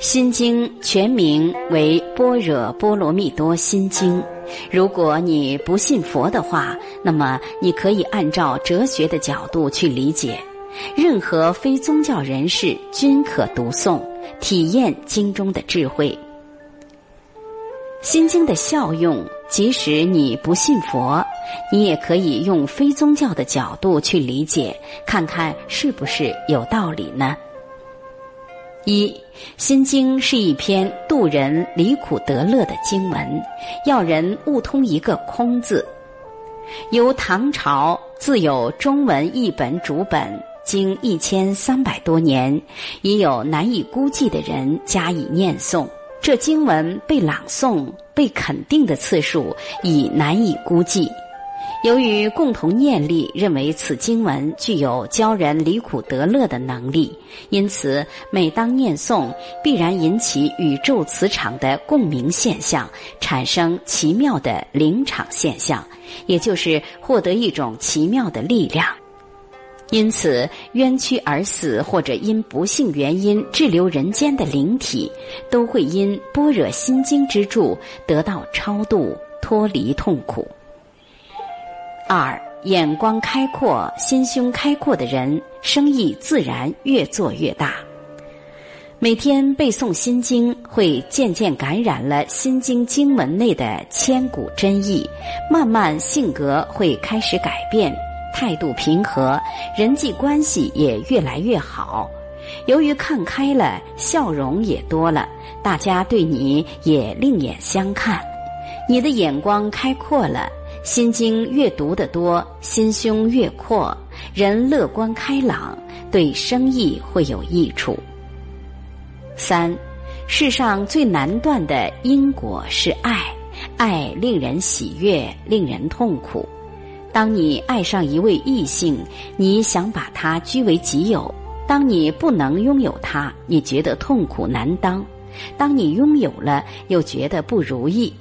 心经全名为《般若波罗蜜多心经》。如果你不信佛的话，那么你可以按照哲学的角度去理解。任何非宗教人士均可读诵，体验经中的智慧。心经的效用，即使你不信佛，你也可以用非宗教的角度去理解，看看是不是有道理呢？一，《心经》是一篇渡人离苦得乐的经文，要人悟通一个“空”字。由唐朝自有中文译本主本，经一千三百多年，已有难以估计的人加以念诵。这经文被朗诵、被肯定的次数已难以估计。由于共同念力认为此经文具有教人离苦得乐的能力，因此每当念诵，必然引起宇宙磁场的共鸣现象，产生奇妙的灵场现象，也就是获得一种奇妙的力量。因此，冤屈而死或者因不幸原因滞留人间的灵体，都会因般若心经之助得到超度，脱离痛苦。二眼光开阔、心胸开阔的人，生意自然越做越大。每天背诵心经，会渐渐感染了心经经文内的千古真意，慢慢性格会开始改变，态度平和，人际关系也越来越好。由于看开了，笑容也多了，大家对你也另眼相看，你的眼光开阔了。心经越读得多，心胸越阔，人乐观开朗，对生意会有益处。三，世上最难断的因果是爱，爱令人喜悦，令人痛苦。当你爱上一位异性，你想把他据为己有；当你不能拥有他，你觉得痛苦难当；当你拥有了，又觉得不如意。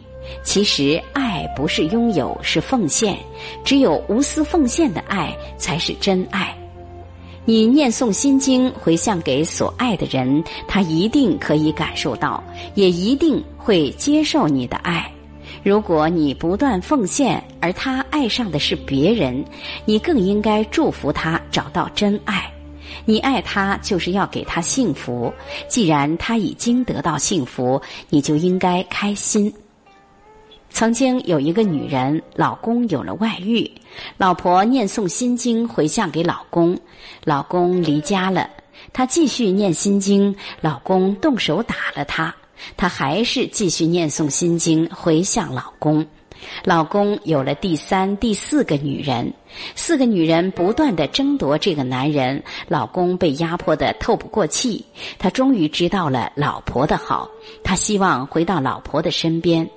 其实，爱不是拥有，是奉献。只有无私奉献的爱，才是真爱。你念诵心经，回向给所爱的人，他一定可以感受到，也一定会接受你的爱。如果你不断奉献，而他爱上的是别人，你更应该祝福他找到真爱。你爱他，就是要给他幸福。既然他已经得到幸福，你就应该开心。曾经有一个女人，老公有了外遇，老婆念诵心经回向给老公，老公离家了，她继续念心经，老公动手打了她，她还是继续念诵心经回向老公，老公有了第三、第四个女人，四个女人不断的争夺这个男人，老公被压迫的透不过气，他终于知道了老婆的好，他希望回到老婆的身边。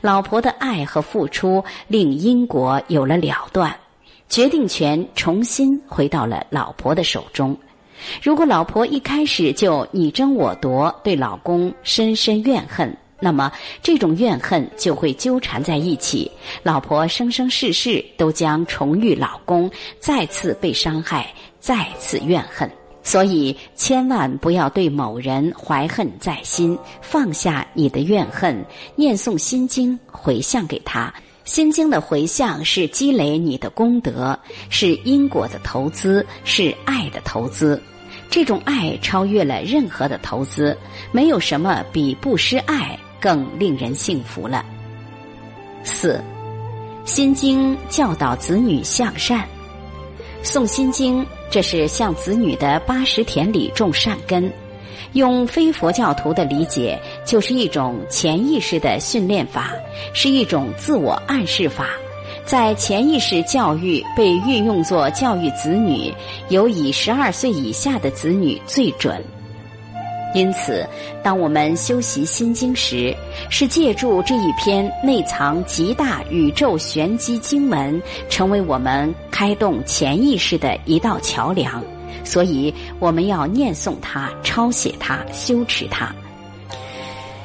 老婆的爱和付出令因果有了了断，决定权重新回到了老婆的手中。如果老婆一开始就你争我夺，对老公深深怨恨，那么这种怨恨就会纠缠在一起，老婆生生世世都将重遇老公，再次被伤害，再次怨恨。所以，千万不要对某人怀恨在心，放下你的怨恨，念诵心经，回向给他。心经的回向是积累你的功德，是因果的投资，是爱的投资。这种爱超越了任何的投资，没有什么比不失爱更令人幸福了。四，心经教导子女向善。诵心经，这是向子女的八十田里种善根。用非佛教徒的理解，就是一种潜意识的训练法，是一种自我暗示法。在潜意识教育被运用作教育子女，尤以十二岁以下的子女最准。因此，当我们修习心经时，是借助这一篇内藏极大宇宙玄机经文，成为我们开动潜意识的一道桥梁。所以，我们要念诵它、抄写它、修持它。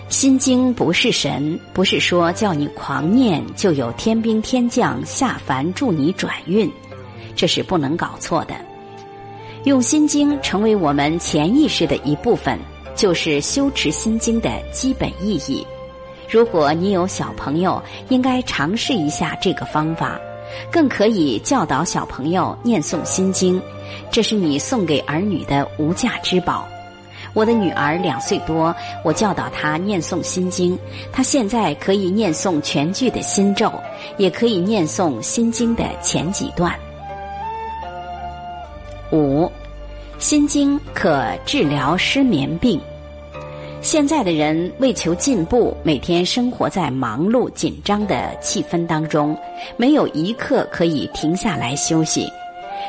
心经不是神，不是说叫你狂念就有天兵天将下凡助你转运，这是不能搞错的。用心经成为我们潜意识的一部分。就是修持心经的基本意义。如果你有小朋友，应该尝试一下这个方法，更可以教导小朋友念诵心经，这是你送给儿女的无价之宝。我的女儿两岁多，我教导她念诵心经，她现在可以念诵全句的心咒，也可以念诵心经的前几段。五，心经可治疗失眠病。现在的人为求进步，每天生活在忙碌紧张的气氛当中，没有一刻可以停下来休息。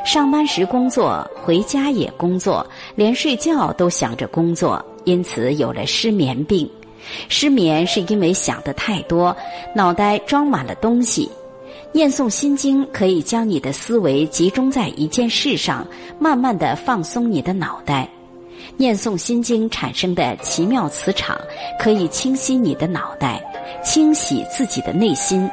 上班时工作，回家也工作，连睡觉都想着工作，因此有了失眠病。失眠是因为想的太多，脑袋装满了东西。念诵心经可以将你的思维集中在一件事上，慢慢的放松你的脑袋。念诵心经产生的奇妙磁场，可以清晰你的脑袋，清洗自己的内心。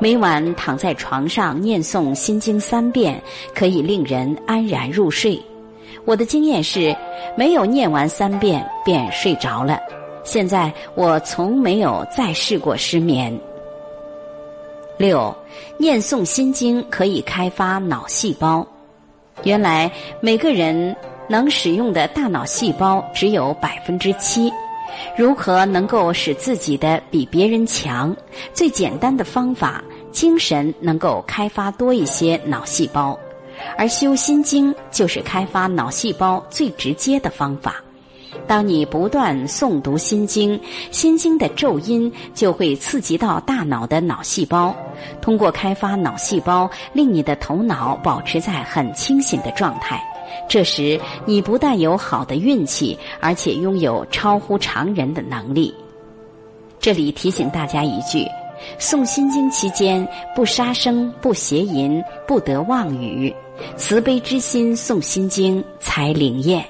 每晚躺在床上念诵心经三遍，可以令人安然入睡。我的经验是，没有念完三遍便睡着了。现在我从没有再试过失眠。六，念诵心经可以开发脑细胞。原来每个人。能使用的大脑细胞只有百分之七，如何能够使自己的比别人强？最简单的方法，精神能够开发多一些脑细胞，而修心经就是开发脑细胞最直接的方法。当你不断诵读心经，心经的咒音就会刺激到大脑的脑细胞，通过开发脑细胞，令你的头脑保持在很清醒的状态。这时，你不但有好的运气，而且拥有超乎常人的能力。这里提醒大家一句：诵心经期间不杀生、不邪淫、不得妄语，慈悲之心诵心经才灵验。